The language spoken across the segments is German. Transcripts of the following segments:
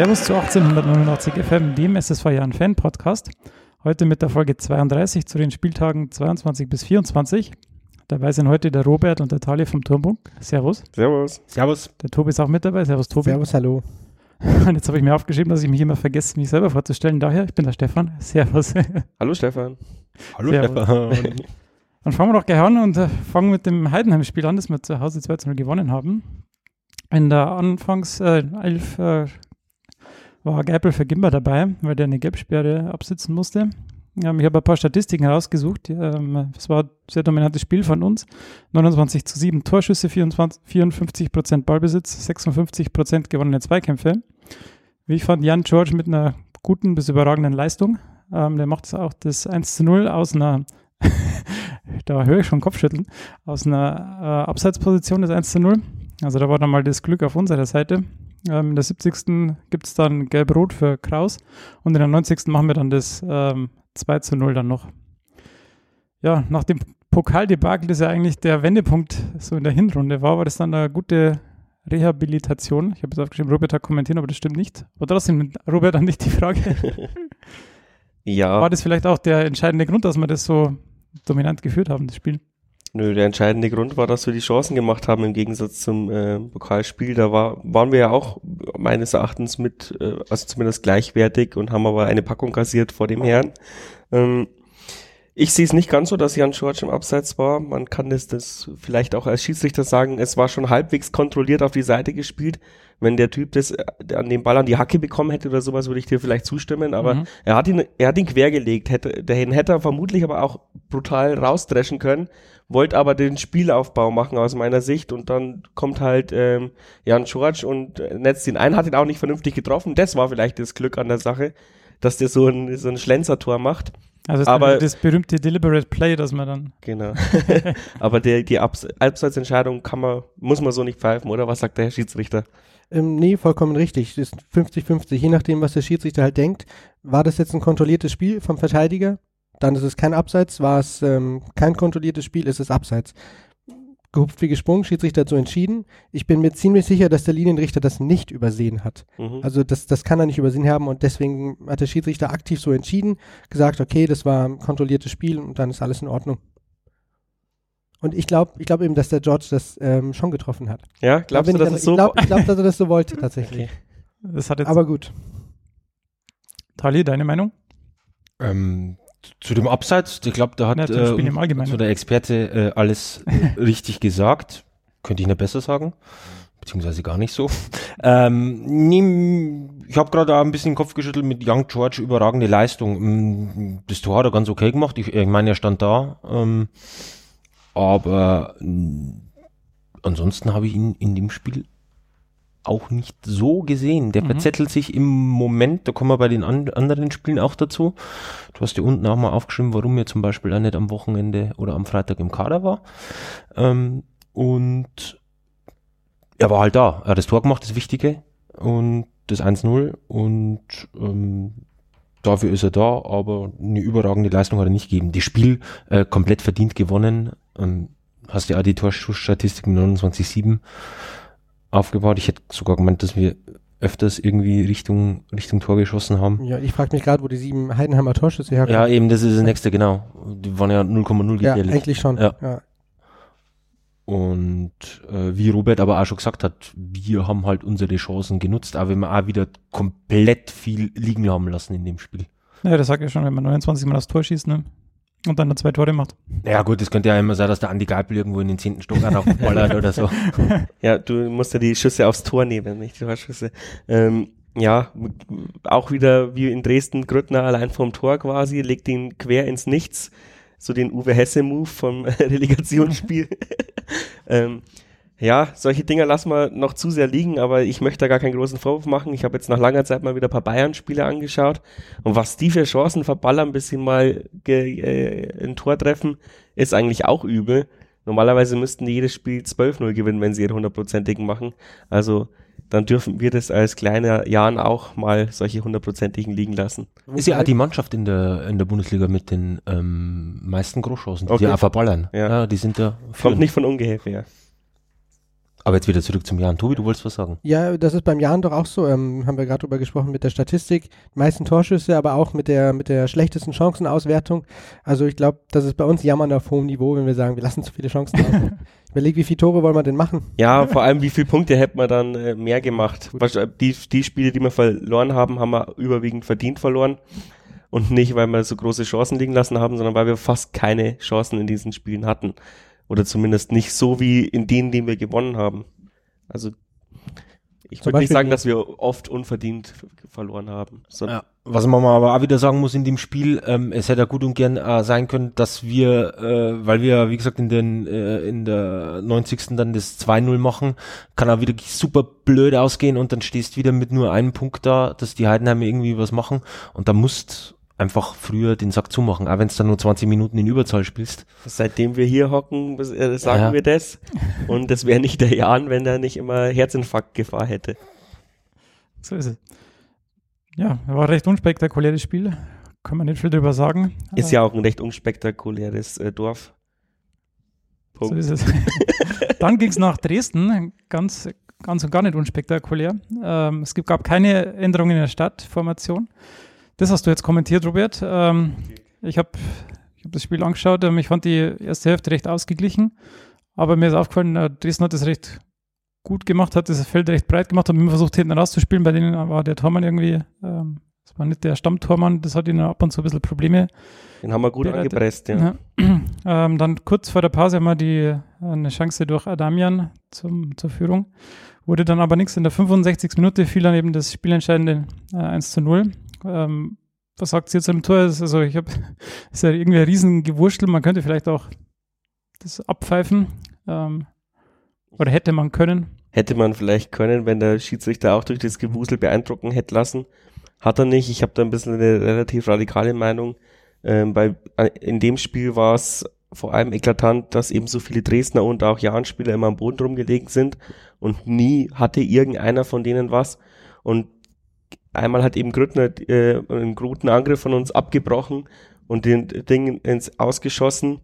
Servus zu 1889 FM, dem SSV Jahren Fan Podcast. Heute mit der Folge 32 zu den Spieltagen 22 bis 24. Dabei sind heute der Robert und der Tali vom Turmbunk. Servus. Servus. Servus. Der Tobi ist auch mit dabei. Servus, Tobi. Servus, hallo. Und jetzt habe ich mir aufgeschrieben, dass ich mich immer vergesse, mich selber vorzustellen. Daher, ich bin der Stefan. Servus. Hallo Stefan. Hallo, Servus. Stefan. Dann fangen wir doch gleich an und äh, fangen mit dem Heidenheim-Spiel an, das wir zu Hause 2 0 gewonnen haben. In der Anfangs äh, elf äh, war Geipel für Gimba dabei, weil der eine Gelbsperre absitzen musste. Ähm, ich habe ein paar Statistiken herausgesucht. Ähm, es war ein sehr dominantes Spiel von uns. 29 zu 7 Torschüsse, 24, 54 Prozent Ballbesitz, 56 Prozent gewonnene Zweikämpfe. Wie ich fand, Jan George mit einer guten bis überragenden Leistung. Ähm, der macht auch das 1 zu 0 aus einer da höre ich schon Kopfschütteln, aus einer äh, Abseitsposition das 1 zu 0. Also da war dann mal das Glück auf unserer Seite. Ähm, in der 70. gibt es dann Gelb-Rot für Kraus und in der 90. machen wir dann das ähm, 2 zu 0 dann noch. Ja, nach dem Pokaldebakel, das ja eigentlich der Wendepunkt so in der Hinrunde war, war das dann eine gute Rehabilitation. Ich habe jetzt aufgeschrieben, Robert hat kommentiert, aber das stimmt nicht. Aber trotzdem, Robert, an dich die Frage. Ja, War das vielleicht auch der entscheidende Grund, dass wir das so dominant geführt haben, das Spiel? Nö, der entscheidende Grund war, dass wir die Chancen gemacht haben im Gegensatz zum äh, Pokalspiel. Da war, waren wir ja auch meines Erachtens mit, äh, also zumindest gleichwertig und haben aber eine Packung kassiert vor dem Herrn. Ähm, ich sehe es nicht ganz so, dass Jan George im Abseits war. Man kann das, das vielleicht auch als Schiedsrichter sagen, es war schon halbwegs kontrolliert auf die Seite gespielt. Wenn der Typ das äh, an den Ball an die Hacke bekommen hätte oder sowas, würde ich dir vielleicht zustimmen. Aber Mhm. er hat ihn, er hat ihn quergelegt. Hätte, den hätte er vermutlich aber auch brutal rausdreschen können. Wollte aber den Spielaufbau machen aus meiner Sicht und dann kommt halt ähm, Jan George und äh, netzt ihn ein, hat ihn auch nicht vernünftig getroffen. Das war vielleicht das Glück an der Sache, dass der so ein, so ein Schlenzertor macht. Also das, Aber- das berühmte Deliberate Play, dass man dann. Genau. Aber der, die Abs Abseitsentscheidung kann man, muss man so nicht pfeifen, oder? Was sagt der Herr Schiedsrichter? Ähm, nee, vollkommen richtig. Das ist 50-50. Je nachdem, was der Schiedsrichter halt denkt. War das jetzt ein kontrolliertes Spiel vom Verteidiger? Dann ist es kein Abseits. War es ähm, kein kontrolliertes Spiel, ist es Abseits. Gehupft wie gesprungen, Schiedsrichter hat so entschieden. Ich bin mir ziemlich sicher, dass der Linienrichter das nicht übersehen hat. Mhm. Also das, das kann er nicht übersehen haben und deswegen hat der Schiedsrichter aktiv so entschieden, gesagt, okay, das war ein kontrolliertes Spiel und dann ist alles in Ordnung. Und ich glaube ich glaub eben, dass der George das ähm, schon getroffen hat. ja, glaubst du, ich dass dann- es so ich glaube, glaub, dass er das so wollte tatsächlich. Das hat jetzt. Aber gut. Tali, deine Meinung? Ähm, zu dem Abseits, ich glaube, da hat Ja, im äh, Allgemeinen. so der Experte äh, alles richtig gesagt. Könnte ich nicht besser sagen. Beziehungsweise gar nicht so. Ähm, nehm, ich habe gerade ein bisschen den Kopf geschüttelt mit Young George, überragende Leistung. Mm, Das Tor hat er ganz okay gemacht. Ich, ich meine, er stand da. Ähm, aber ansonsten habe ich ihn in dem Spiel auch nicht so gesehen. Der Mhm. verzettelt sich im Moment, da kommen wir bei den an anderen Spielen auch dazu. Du hast ja unten auch mal aufgeschrieben, warum er zum Beispiel auch nicht am Wochenende oder am Freitag im Kader war. Ähm, und er war halt da. Er hat das Tor gemacht, das Wichtige. Und das 1-0. Und ähm, dafür ist er da, aber eine überragende Leistung hat er nicht gegeben. Das Spiel äh, komplett verdient gewonnen. Ähm, hast ja auch die Torschussstatistik mit 29-7 aufgebaut. Ich hätte sogar gemeint, dass wir öfters irgendwie Richtung, Richtung Tor geschossen haben. Ja, ich frage mich gerade, wo die sieben Heidenheimer Torschüsse herkommen. Ja, eben, das ist das nächste, genau. Die waren ja 0,0 Ja, gefährlich. eigentlich schon. Ja. Ja. Und äh, wie Robert aber auch schon gesagt hat, wir haben halt unsere Chancen genutzt, aber wir auch wieder komplett viel liegen haben lassen in dem Spiel. Ja, das sagt ja schon, wenn man 29 Mal das Tor schießt, ne? Und dann nur zwei Tore macht. Ja gut, es könnte ja immer sein, dass der Andi Geipel irgendwo in den zehnten Stock raufballert oder so. Ja, du musst ja die Schüsse aufs Tor nehmen, nicht die Torschüsse. Ähm, ja, auch wieder wie in Dresden, Grüttner allein vom Tor quasi, legt ihn quer ins Nichts. So den Uwe Hesse-Move vom Relegationsspiel. ähm, ja, solche Dinger lassen wir noch zu sehr liegen, aber ich möchte da gar keinen großen Vorwurf machen. Ich habe jetzt nach langer Zeit mal wieder ein paar Bayern-Spiele angeschaut und was die für Chancen verballern, bis sie mal äh, ein Tor treffen, ist eigentlich auch übel. Normalerweise müssten die jedes Spiel 12-0 gewinnen, wenn sie ihre hundertprozentigen machen. Also dann dürfen wir das als kleiner Jan auch mal solche hundertprozentigen liegen lassen. Ist ja auch die Mannschaft in der, in der Bundesliga mit den ähm, meisten Großchancen, die Okay. die auch verballern. Ja. Ja. die sind da Kommt führend. nicht von ungefähr. Aber jetzt wieder zurück zum Jan. Tobi, du wolltest was sagen? Ja, das ist beim Jan doch auch so. Ähm, haben wir gerade drüber gesprochen mit der Statistik. Die meisten Torschüsse, aber auch mit der, mit der schlechtesten Chancenauswertung. Also ich glaube, das ist bei uns Jammern auf hohem Niveau, wenn wir sagen, wir lassen zu viele Chancen aus. ich überlege, wie viele Tore wollen wir denn machen? Ja, vor allem, wie viele Punkte hätten wir dann äh, mehr gemacht? Die, die Spiele, die wir verloren haben, haben wir überwiegend verdient verloren. Und nicht, weil wir so große Chancen liegen lassen haben, sondern weil wir fast keine Chancen in diesen Spielen hatten. Oder zumindest nicht so wie in denen, die wir gewonnen haben. Also ich würde nicht sagen, dass wir oft unverdient verloren haben. Ja. Was man aber auch wieder sagen muss in dem Spiel, ähm, es hätte ja gut und gern äh, sein können, dass wir, äh, weil wir, wie gesagt, in den äh, in der 90. dann das 2-0 machen, kann auch wieder super blöd ausgehen und dann stehst wieder mit nur einem Punkt da, dass die Heidenheim irgendwie was machen und da musst einfach früher den Sack zumachen, auch wenn es dann nur 20 Minuten in Überzahl spielst. Seitdem wir hier hocken, äh, sagen ja. wir das. Und das wäre nicht der Jan, wenn er nicht immer Herzinfarktgefahr hätte. So ist es. Ja, war ein recht unspektakuläres Spiel. Kann man nicht viel drüber sagen. Ist ja auch ein recht unspektakuläres äh, Dorf. Punkt. So ist es. dann ging es nach Dresden, ganz, ganz und gar nicht unspektakulär. Ähm, es gab keine Änderungen in der Stadtformation. Das hast du jetzt kommentiert, Robert. Ähm, ich habe ich hab das Spiel angeschaut. Ähm, ich fand die erste Hälfte recht ausgeglichen. Aber mir ist aufgefallen, äh, Dresden hat das recht gut gemacht, hat das Feld recht breit gemacht, hat immer versucht, hinten rauszuspielen. Bei denen war der Tormann irgendwie, ähm, das war nicht der Stammtormann, das hat ihnen ab und zu ein bisschen Probleme. Den haben wir gut bereitet. angepresst, ja. ja. Ähm, dann kurz vor der Pause haben wir die, eine Chance durch Adamian zum, zur Führung. Wurde dann aber nichts. In der 65. Minute fiel dann eben das spielentscheidende äh, 1 zu 0 ähm, was sagt ihr zu dem Tor? Also ich habe, ist ja irgendwie ein Riesengewurstel. Man könnte vielleicht auch das abpfeifen. Ähm, oder hätte man können. Hätte man vielleicht können, wenn der Schiedsrichter auch durch das Gewusel beeindrucken hätte lassen. Hat er nicht. Ich habe da ein bisschen eine relativ radikale Meinung. Ähm, bei, äh, in dem Spiel war es vor allem eklatant, dass eben so viele Dresdner und auch Jahn-Spieler immer am Boden rumgelegen sind und nie hatte irgendeiner von denen was. Und einmal hat eben Grüttner äh, einen guten Angriff von uns abgebrochen und den Ding ins Ausgeschossen.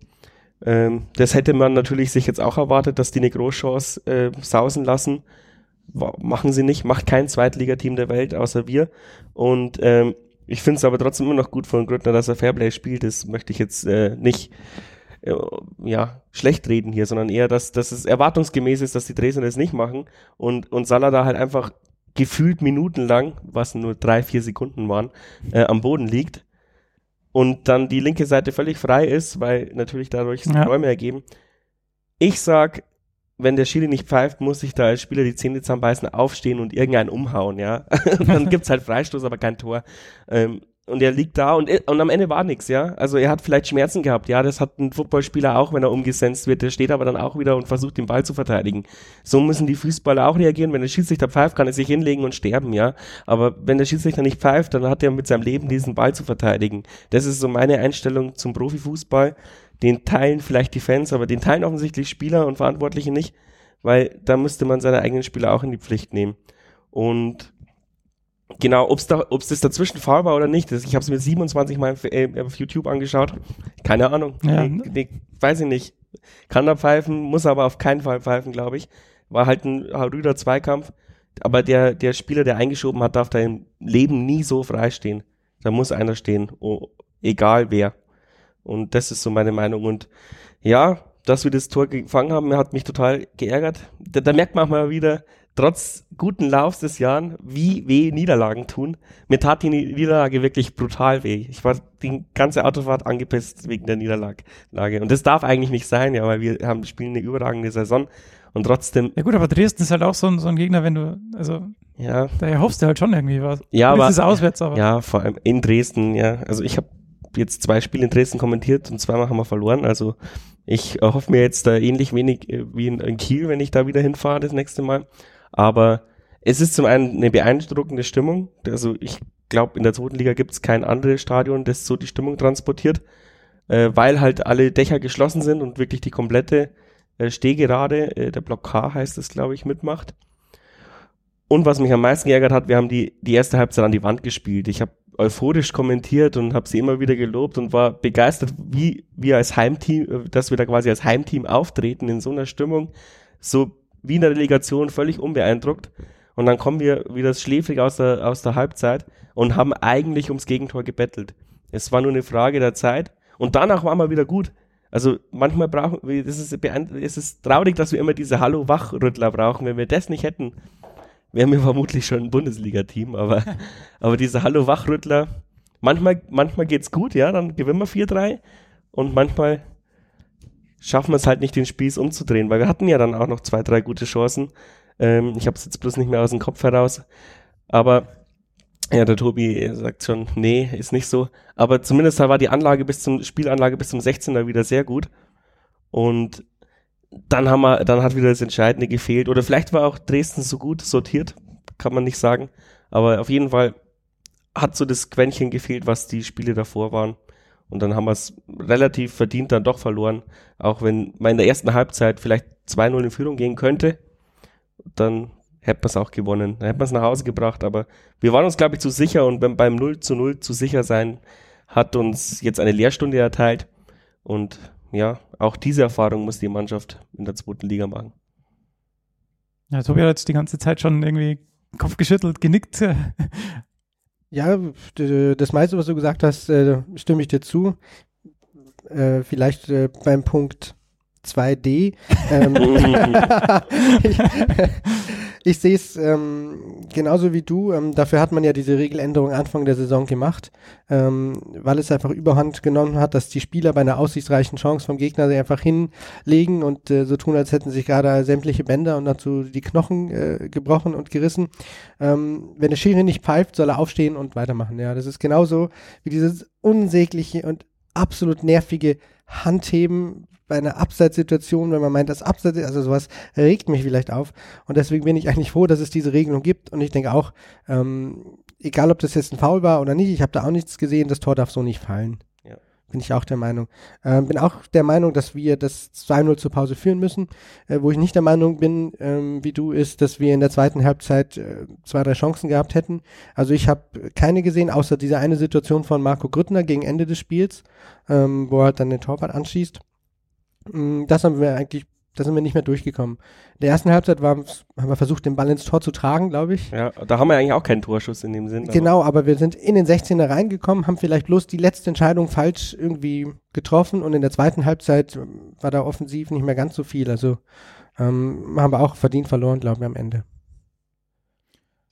Ähm, das hätte man natürlich sich jetzt auch erwartet, dass die eine Großchance äh, sausen lassen. Machen sie nicht, macht kein Zweitligateam der Welt außer wir. Und ähm, ich finde es aber trotzdem immer noch gut von Grüttner, dass er Fairplay spielt. Das möchte ich jetzt äh, nicht äh, ja, schlecht reden hier, sondern eher, dass, dass es erwartungsgemäß ist, dass die Dresdner das nicht machen und, und Salah da halt einfach gefühlt minutenlang, was nur drei, vier Sekunden waren, äh, am Boden liegt und dann die linke Seite völlig frei ist, weil natürlich dadurch ja. Räume ergeben. Ich sag, wenn der Schiri nicht pfeift, muss sich da als Spieler die Zähne zusammenbeißen, aufstehen und irgendeinen umhauen, ja. dann gibt's halt Freistoß, aber kein Tor. Ähm, und er liegt da und, und am Ende war nichts, ja. Also er hat vielleicht Schmerzen gehabt, ja. Das hat ein Footballspieler auch, wenn er umgesenzt wird. Der steht aber dann auch wieder und versucht, den Ball zu verteidigen. So müssen die Fußballer auch reagieren. Wenn der Schiedsrichter pfeift, kann er sich hinlegen und sterben, ja. Aber wenn der Schiedsrichter nicht pfeift, dann hat er mit seinem Leben diesen Ball zu verteidigen. Das ist so meine Einstellung zum Profifußball. Den teilen vielleicht die Fans, aber den teilen offensichtlich Spieler und Verantwortliche nicht, weil da müsste man seine eigenen Spieler auch in die Pflicht nehmen. Und Genau, ob es da, ob's das dazwischen faul war oder nicht, das, ich habe es mir 27 Mal auf, äh, auf, YouTube angeschaut. Keine Ahnung. Ja. Nee, nee, weiß ich nicht. Kann da pfeifen, muss aber auf keinen Fall pfeifen, glaube ich. War halt ein rüder Zweikampf. Aber der, der Spieler, der eingeschoben hat, darf da im Leben nie so frei stehen. Da muss einer stehen, oh, egal wer. Und das ist so meine Meinung. Und ja, dass wir das Tor gefangen haben, hat mich total geärgert. Da, da merkt man mal wieder, trotz guten Laufs des Jahres, wie weh Niederlagen tun. Mir tat die Niederlage wirklich brutal weh. Ich war die ganze Autofahrt angepisst wegen der Niederlage. Und das darf eigentlich nicht sein, ja, weil wir haben spielen eine überragende Saison und trotzdem. Ja gut, aber Dresden ist halt auch so ein, so ein Gegner, wenn du, also ja, da erhoffst du halt schon irgendwie was. Ja, aber ist auswärts, aber ja, vor allem in Dresden, ja. Also ich habe jetzt zwei Spiele in Dresden kommentiert und zweimal haben wir verloren. Also ich hoffe mir jetzt da ähnlich wenig äh, wie in, in Kiel, wenn ich da wieder hinfahre das nächste Mal. Aber es ist zum einen eine beeindruckende Stimmung. Also ich glaube, in der zweiten Liga gibt es kein anderes Stadion, das so die Stimmung transportiert, äh, weil halt alle Dächer geschlossen sind und wirklich die komplette äh, Stehgerade, äh, der Block K heißt es, glaube ich, mitmacht. Und was mich am meisten geärgert hat, wir haben die, die erste Halbzeit an die Wand gespielt. Ich habe euphorisch kommentiert und habe sie immer wieder gelobt und war begeistert, wie wir als Heimteam, äh, dass wir da quasi als Heimteam auftreten in so einer Stimmung. So wie in der Relegation völlig unbeeindruckt. Und dann kommen wir wieder schläfrig aus der, aus der Halbzeit und haben eigentlich ums Gegentor gebettelt. Es war nur eine Frage der Zeit. Und danach waren wir wieder gut. Also manchmal brauchen wir, es ist, es ist traurig, dass wir immer diese Hallo-Wachrüttler brauchen. Wenn wir das nicht hätten, wären wir vermutlich schon ein Bundesliga-Team. Aber, aber diese Hallo-Wachrüttler, manchmal, manchmal geht's gut, ja, dann gewinnen wir 4-3 und manchmal schaffen wir es halt nicht, den Spieß umzudrehen, weil wir hatten ja dann auch noch zwei, drei gute Chancen. Ähm, ich habe es jetzt bloß nicht mehr aus dem Kopf heraus. Aber ja, der Tobi sagt schon, nee, ist nicht so. Aber zumindest war die Anlage bis zum Spielanlage bis zum 16er wieder sehr gut. Und dann haben wir, dann hat wieder das Entscheidende gefehlt. Oder vielleicht war auch Dresden so gut sortiert, kann man nicht sagen. Aber auf jeden Fall hat so das Quäntchen gefehlt, was die Spiele davor waren. Und dann haben wir es relativ verdient dann doch verloren. Auch wenn man in der ersten Halbzeit vielleicht 2-0 in Führung gehen könnte, dann hätte man es auch gewonnen. Dann hätte man es nach Hause gebracht. Aber wir waren uns, glaube ich, zu sicher und beim, beim 0 zu 0 zu sicher sein hat uns jetzt eine Lehrstunde erteilt. Und ja, auch diese Erfahrung muss die Mannschaft in der zweiten Liga machen. Ja, Tobi hat jetzt die ganze Zeit schon irgendwie Kopf geschüttelt, genickt. Ja, das meiste, was du gesagt hast, äh, stimme ich dir zu. Äh, vielleicht äh, beim Punkt 2D. Ähm, ich, ich sehe es ähm, genauso wie du. Ähm, dafür hat man ja diese Regeländerung Anfang der Saison gemacht, ähm, weil es einfach überhand genommen hat, dass die Spieler bei einer aussichtsreichen Chance vom Gegner sich einfach hinlegen und äh, so tun, als hätten sich gerade sämtliche Bänder und dazu die Knochen äh, gebrochen und gerissen. Ähm, wenn der Schiri nicht pfeift, soll er aufstehen und weitermachen. Ja, das ist genauso wie dieses unsägliche und absolut nervige Handheben bei einer Abseitssituation, wenn man meint, dass Abseits, also sowas regt mich vielleicht auf. Und deswegen bin ich eigentlich froh, dass es diese Regelung gibt. Und ich denke auch, ähm, egal ob das jetzt ein Foul war oder nicht, ich habe da auch nichts gesehen, das Tor darf so nicht fallen. Ja. Bin ich auch der Meinung. Ähm, bin auch der Meinung, dass wir das 2-0 zur Pause führen müssen. Äh, wo ich nicht der Meinung bin, ähm, wie du, ist, dass wir in der zweiten Halbzeit äh, zwei, drei Chancen gehabt hätten. Also ich habe keine gesehen, außer diese eine Situation von Marco Grüttner gegen Ende des Spiels, ähm, wo er halt dann den Torwart anschießt. Mm, das haben wir eigentlich, da sind wir nicht mehr durchgekommen. In der ersten Halbzeit war, haben wir versucht, den Ball ins Tor zu tragen, glaube ich. Ja, da haben wir eigentlich auch keinen Torschuss in dem Sinn. Genau, aber. aber wir sind in den 16er reingekommen, haben vielleicht bloß die letzte Entscheidung falsch irgendwie getroffen und in der zweiten Halbzeit war da offensiv nicht mehr ganz so viel. Also ähm, haben wir auch verdient verloren, glaube ich, am Ende.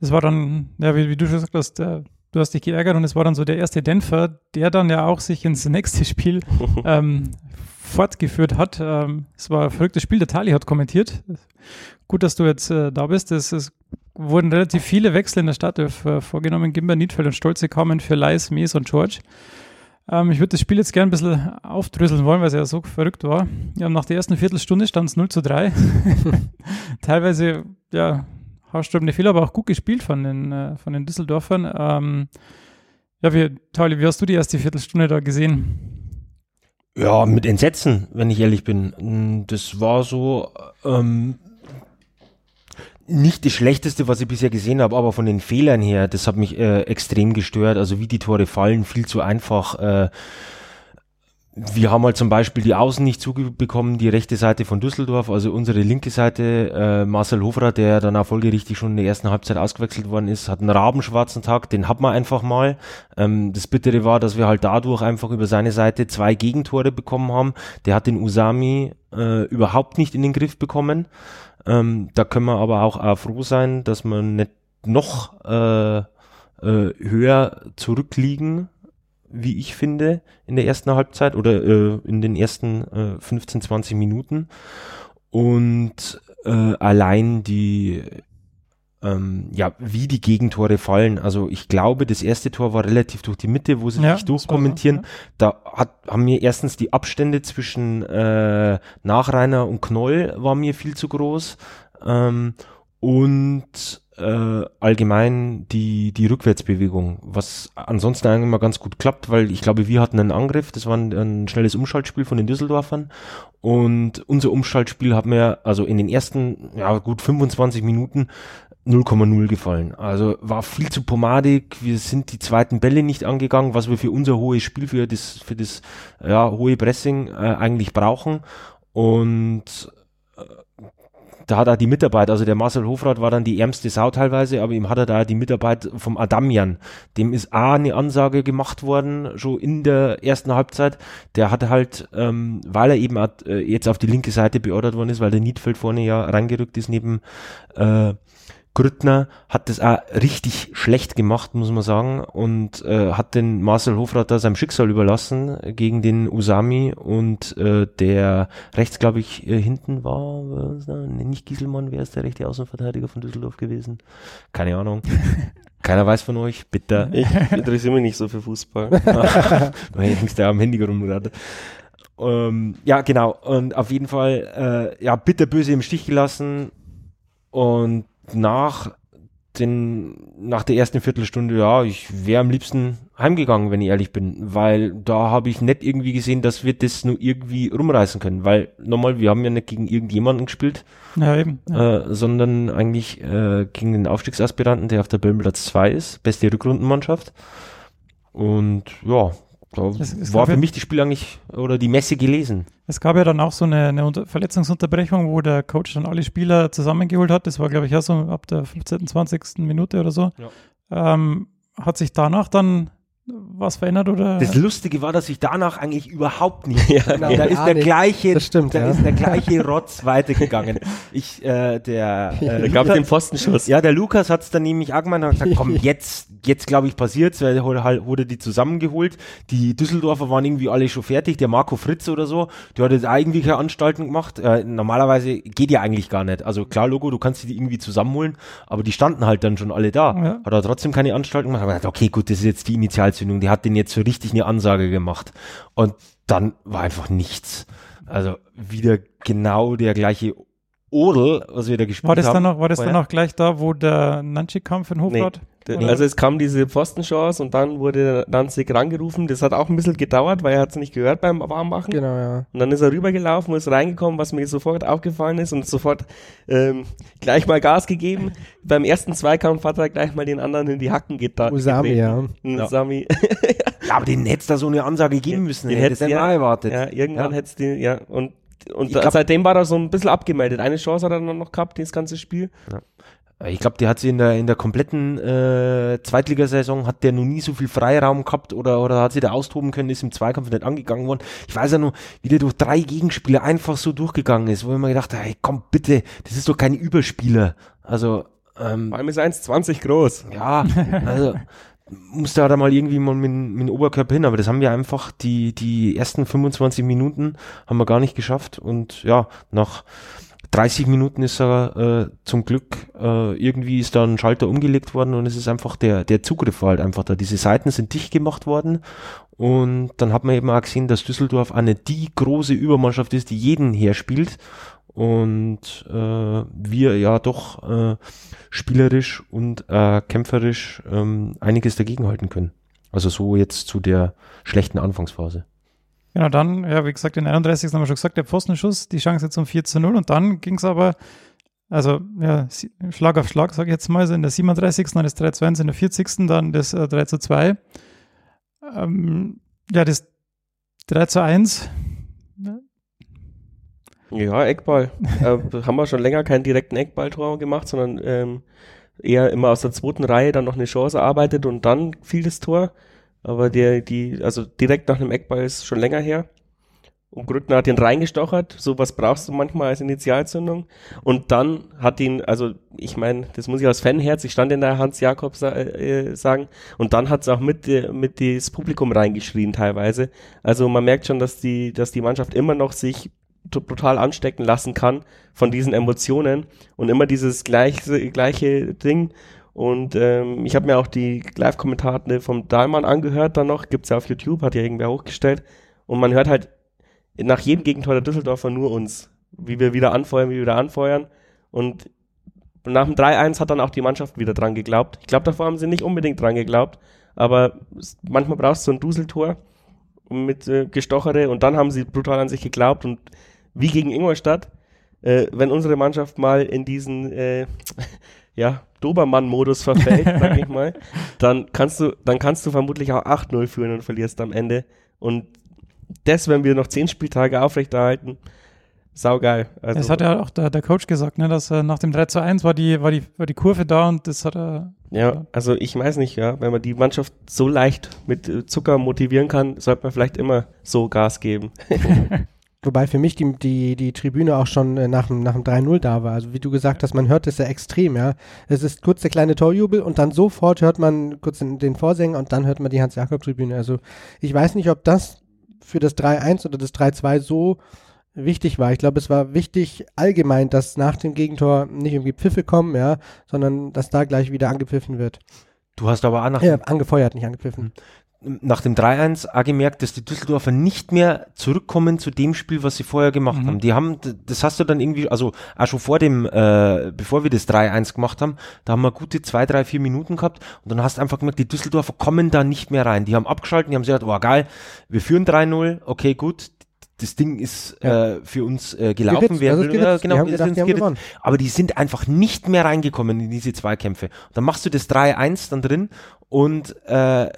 Das war dann, ja, wie, wie du schon gesagt hast, der, du hast dich geärgert und es war dann so der erste Dämpfer, der dann ja auch sich ins nächste Spiel ähm, fortgeführt hat. Ähm, es war ein verrücktes Spiel, der Tali hat kommentiert. Gut, dass du jetzt äh, da bist. Es, es, wurden relativ viele Wechsel in der Stadt äh, vorgenommen. Gimber, Niedfeld und Stolze kamen für Leis, Mies und George. Ähm, ich würde das Spiel jetzt gerne ein bisschen aufdröseln wollen, weil es ja so verrückt war. Ja, nach der ersten Viertelstunde stand es 0 zu 3. Teilweise, ja, haarsträubende Fehler, aber auch gut gespielt von den, äh, von den Düsseldorfern. Ähm, ja, wie, Tauli, wie hast du die erste Viertelstunde da gesehen? Ja, mit Entsetzen, wenn ich ehrlich bin. Das war so ähm, nicht das Schlechteste, was ich bisher gesehen habe, aber von den Fehlern her, das hat mich äh, extrem gestört. Also wie die Tore fallen, viel zu einfach. Äh, wir haben halt zum Beispiel die Außen nicht zugebekommen, die rechte Seite von Düsseldorf, also unsere linke Seite. Äh, Marcel Hofra, der dann auch folgerichtig schon in der ersten Halbzeit ausgewechselt worden ist, hat einen rabenschwarzen Tag, den hat man einfach mal. Ähm, das Bittere war, dass wir halt dadurch einfach über seine Seite zwei Gegentore bekommen haben. Der hat den Usami äh, überhaupt nicht in den Griff bekommen. Ähm, da können wir aber auch, auch froh sein, dass wir nicht noch äh, äh, höher zurückliegen wie ich finde, in der ersten Halbzeit oder äh, in den ersten äh, 15, 20 Minuten. Und äh, allein die, ähm, ja, wie die Gegentore fallen. Also ich glaube, das erste Tor war relativ durch die Mitte, wo sie ja, sich durchkommentieren. ja. Da hat, haben mir erstens die Abstände zwischen äh, Nachreiner und Knoll war mir viel zu groß. Ähm, und äh, allgemein die, die Rückwärtsbewegung, was ansonsten eigentlich immer ganz gut klappt, weil ich glaube, wir hatten einen Angriff, das war ein, ein schnelles Umschaltspiel von den Düsseldorfern und unser Umschaltspiel hat mir also in den ersten, ja gut 25 Minuten 0,0 gefallen. Also war viel zu pomadig. Wir sind die zweiten Bälle nicht angegangen, was wir für unser hohes Spiel, für das, für das ja, hohe Pressing äh, eigentlich brauchen. Und da hat er die Mitarbeit, also der Marcel Hofrat war dann die ärmste Sau teilweise, aber ihm hat er da die Mitarbeit vom Adamian. Dem ist A eine Ansage gemacht worden, schon in der ersten Halbzeit. Der hatte halt, ähm, weil er eben äh, jetzt auf die linke Seite beordert worden ist, weil der Niedfeld vorne ja reingerückt ist neben äh, Grüttner hat das auch richtig schlecht gemacht, muss man sagen, und äh, hat den Marcel Hofrat da seinem Schicksal überlassen gegen den Usami und äh, der rechts, glaube ich, äh, hinten war, nee, nicht Gieselmann, wer ist der rechte Außenverteidiger von Düsseldorf gewesen? Keine Ahnung. Keiner weiß von euch, bitte. Ich interessiere mich nicht so für Fußball. du hängst da am Handy rum, gerade. Ähm, ja, genau. Und auf jeden Fall, äh, ja, bitterböse im Stich gelassen. Und nach den, nach der ersten Viertelstunde, ja, ich wäre am liebsten heimgegangen, wenn ich ehrlich bin, weil da habe ich nicht irgendwie gesehen, dass wir das nur irgendwie rumreißen können, weil nochmal, wir haben ja nicht gegen irgendjemanden gespielt, ja, eben, ja. Äh, sondern eigentlich äh, gegen den Aufstiegsaspiranten, der auf der Tabellenplatz 2 ist, beste Rückrundenmannschaft und ja, da es, es war für mich die Spiel eigentlich oder die Messe gelesen. Es gab ja dann auch so eine, eine Verletzungsunterbrechung, wo der Coach dann alle Spieler zusammengeholt hat. Das war, glaube ich, auch so ab der 15., 20. Minute oder so. Ja. Ähm, hat sich danach dann was verändert oder? Das Lustige war, dass ich danach eigentlich überhaupt nicht. ja, genau, da ist der gleiche, das stimmt, da ja. ist der gleiche Rotz weitergegangen. Ich, äh, der, äh, da gab es den Pfostenschuss. Ja, der Lukas hat es dann nämlich auch gemeint und gesagt, komm, jetzt, jetzt glaube ich passiert's, weil halt, wurde die zusammengeholt. Die Düsseldorfer waren irgendwie alle schon fertig. Der Marco Fritz oder so, der hat jetzt eigentlich keine Anstalten gemacht. Äh, normalerweise geht ja eigentlich gar nicht. Also klar, Logo, du kannst die irgendwie zusammenholen, aber die standen halt dann schon alle da. Ja. Hat er trotzdem keine Anstalten gemacht. Aber okay, gut, das ist jetzt die Initial Initialzündung, die hat den jetzt so richtig eine Ansage gemacht. Und dann war einfach nichts. Also wieder genau der gleiche Odel, was wir da gespielt war das haben. Dann noch, war das dann auch gleich da, wo der Nanchi kam für den Hofrat? Nee. Also es kam diese Pfostenchance und dann wurde Danzig rangerufen. Das hat auch ein bisschen gedauert, weil er hat es nicht gehört beim Warmmachen. Genau, ja. Und dann ist er rübergelaufen, ist reingekommen, was mir sofort aufgefallen ist und sofort ähm, gleich mal Gas gegeben. beim ersten Zweikampf hat er gleich mal den anderen in die Hacken getan. Usami, ja. Usami. ja, aber den hätte es da so eine Ansage geben müssen. Den hätte es ja, erwartet. Ja, irgendwann ja. hätte es den, ja. Und und glaub, seitdem war er so ein bisschen abgemeldet. Eine Chance hat er dann noch gehabt, das ganze Spiel. Ja. Ich glaube, der hat sie in der, in der kompletten äh, Zweitligasaison, hat der noch nie so viel Freiraum gehabt oder, oder hat sie da austoben können, ist im Zweikampf nicht angegangen worden. Ich weiß ja nur, wie der durch drei Gegenspieler einfach so durchgegangen ist, wo ich mir gedacht habe, hey, komm bitte, das ist doch kein Überspieler. Also, ähm, Vor allem ist 1,20 groß. Ja, also musste da mal irgendwie mal mit, mit dem Oberkörper hin, aber das haben wir einfach die, die ersten 25 Minuten haben wir gar nicht geschafft und ja, nach 30 Minuten ist er äh, zum Glück, äh, irgendwie ist da ein Schalter umgelegt worden und es ist einfach der, der Zugriff war halt einfach da. Diese Seiten sind dicht gemacht worden und dann hat man eben auch gesehen, dass Düsseldorf eine die große Übermannschaft ist, die jeden herspielt und äh, wir ja doch äh, spielerisch und äh, kämpferisch ähm, einiges dagegenhalten können. Also so jetzt zu der schlechten Anfangsphase. Genau, dann, ja, wie gesagt, den 31. haben wir schon gesagt, der Pfostenschuss, die Chance zum 4 zu 0 und dann ging es aber, also ja, Schlag auf Schlag, sage ich jetzt mal, also in der 37. dann das 3 zu 1, in der 40. dann das äh, 3 zu 2. Ähm, ja, das 3 zu 1. Ja, Eckball. äh, haben wir schon länger keinen direkten Eckballtor gemacht, sondern ähm, eher immer aus der zweiten Reihe dann noch eine Chance erarbeitet und dann fiel das Tor. Aber der, die, also direkt nach einem Eckball ist schon länger her. Und Grüttner hat ihn reingestochert. So was brauchst du manchmal als Initialzündung. Und dann hat ihn, also ich meine, das muss ich aus Fanherz, ich stand in der Hans Jakobs äh, sagen. Und dann hat es auch mit, äh, mit das Publikum reingeschrien teilweise. Also man merkt schon, dass die, dass die Mannschaft immer noch sich brutal anstecken lassen kann von diesen Emotionen und immer dieses gleiche, gleiche Ding und ähm, ich habe mir auch die Live-Kommentare vom Dahlmann angehört dann noch, gibt's ja auf YouTube, hat ja irgendwer hochgestellt. Und man hört halt nach jedem Gegentor der Düsseldorfer nur uns, wie wir wieder anfeuern, wie wir wieder anfeuern. Und nach dem 3-1 hat dann auch die Mannschaft wieder dran geglaubt. Ich glaube, davor haben sie nicht unbedingt dran geglaubt, aber manchmal brauchst du ein Duseltor mit äh, Gestochere und dann haben sie brutal an sich geglaubt und wie gegen Ingolstadt, äh, wenn unsere Mannschaft mal in diesen äh, ja, Dobermann-Modus verfällt, sag ich mal, dann kannst du, dann kannst du vermutlich auch 8-0 führen und verlierst am Ende. Und das, wenn wir noch zehn Spieltage aufrechterhalten, saugeil. Also, das hat ja auch der, der Coach gesagt, ne, dass äh, nach dem 3 zu 1 war die, war, die, war die Kurve da und das hat er. ja, also ich weiß nicht, ja, wenn man die Mannschaft so leicht mit äh, Zucker motivieren kann, sollte man vielleicht immer so Gas geben. Wobei für mich die, die, die Tribüne auch schon äh, nach dem, nach dem 3-0 da war. Also wie du gesagt hast, man hört es ja extrem, ja. Es ist kurz der kleine Torjubel und dann sofort hört man kurz den, den Vorsänger und dann hört man die Hans-Jakob-Tribüne. Also ich weiß nicht, ob das für das 3-1 oder das 3-2 so wichtig war. Ich glaube, es war wichtig allgemein, dass nach dem Gegentor nicht irgendwie Pfiffe kommen, ja, sondern dass da gleich wieder angepfiffen wird. Du hast aber nach, Ja, angefeuert, nicht angepfiffen. Nach dem 3-1 auch gemerkt, dass die Düsseldorfer nicht mehr zurückkommen zu dem Spiel, was sie vorher gemacht Mhm. haben. Die haben, das hast du dann irgendwie, also auch schon vor dem, äh, bevor wir das 3-1 gemacht haben, da haben wir gute zwei, drei, vier Minuten gehabt und dann hast du einfach gemerkt, die Düsseldorfer kommen da nicht mehr rein. Die haben abgeschalten, die haben gesagt, oh geil, wir führen 3-0, okay, gut, das Ding ist äh, für uns äh, gelaufen. Wer will- geritzt. genau, gedacht. Aber die sind einfach nicht mehr reingekommen in diese Zweikämpfe. Dann machst du das 3-1 dann drin und äh,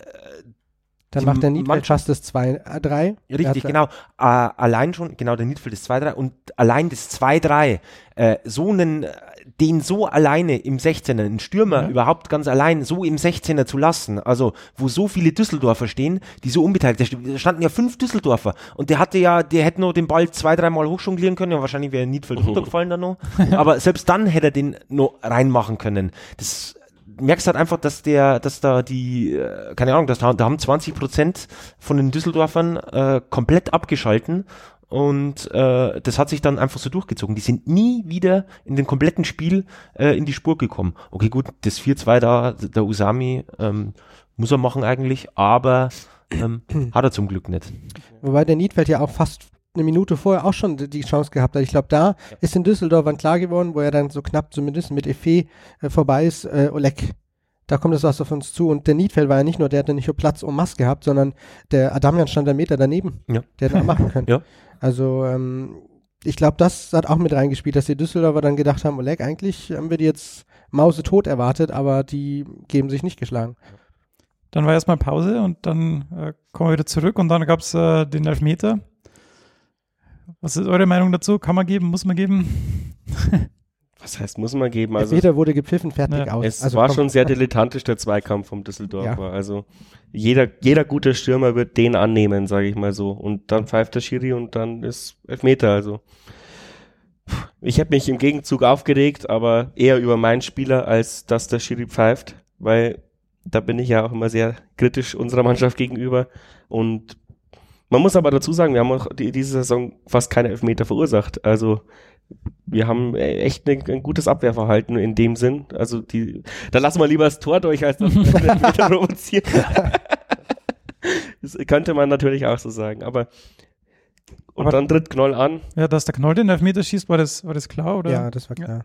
Dann Die macht der fast das 2-3. Richtig, genau. Äh, allein schon, genau, der Niedfeld ist 2-3 und allein das 2-3, äh, so einen, äh, den so alleine im 16er, einen Stürmer Ja. überhaupt ganz allein so im 16er zu lassen, also wo so viele Düsseldorfer stehen, die so unbeteiligt, da st- da standen ja fünf Düsseldorfer und der hatte ja, der hätte nur den Ball zwei, dreimal hochjonglieren können, ja wahrscheinlich wäre Niedfeld runtergefallen dann noch, aber selbst dann hätte er den noch reinmachen können. Das merkst halt einfach, dass der, dass da die, äh, keine Ahnung, dass da, da haben 20 Prozent von den Düsseldorfern äh, komplett abgeschalten und äh, das hat sich dann einfach so durchgezogen. Die sind nie wieder in dem kompletten Spiel äh, in die Spur gekommen. Okay, gut, das 4-2 da, der Usami, ähm, muss er machen eigentlich, aber ähm, hat er zum Glück nicht. Wobei der Niedfeld ja auch fast eine Minute vorher auch schon die Chance gehabt hat. Ich glaube, da ist in Düsseldorf klar geworden, wo er dann so knapp zumindest mit Effe äh, vorbei ist, äh, Oleg. Da kommt das was auf uns zu. Und der Niedfeld war ja nicht nur, der hatte nicht nur Platz um Mass gehabt, sondern der Adamian stand einen Meter daneben. Ja. Der hätte auch machen können. Ja. Also, ähm, ich glaube, das hat auch mit reingespielt, dass die Düsseldorfer dann gedacht haben, Oleg, eigentlich haben wir die jetzt mausetot erwartet, aber die geben sich nicht geschlagen. Dann war erstmal Pause und dann äh, kommen wir wieder zurück und dann gab es äh, den Elfmeter. Was ist eure Meinung dazu? Kann man geben? Muss man geben? Was heißt, muss man geben? Also Elfmeter wurde gepfiffen, fertig Ja. aus. es also war komm, schon sehr dilettantisch, der Zweikampf vom Düsseldorfer. Ja. Also jeder, jeder gute Stürmer wird den annehmen, sage ich mal so. Und dann pfeift der Schiri und dann ist Elfmeter. Also ich habe mich im Gegenzug aufgeregt, aber eher über meinen Spieler, als dass der Schiri pfeift, weil da bin ich ja auch immer sehr kritisch unserer Mannschaft gegenüber. Und man muss aber dazu sagen, wir haben auch die, diese Saison fast keine Elfmeter verursacht. Also wir haben äh, echt ein, ein gutes Abwehrverhalten in dem Sinn. Also die, da lassen wir lieber das Tor durch, als dass wir den Elfmeter provozieren. das könnte man natürlich auch so sagen. Aber und Aber- dann tritt Knoll an. Ja, dass der Knoll den Elfmeter schießt, war das, war das klar? Oder? Ja, das war Ja. klar.